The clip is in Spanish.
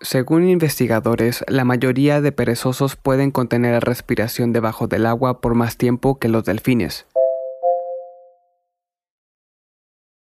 Según investigadores, la mayoría de perezosos pueden contener la respiración debajo del agua por más tiempo que los delfines.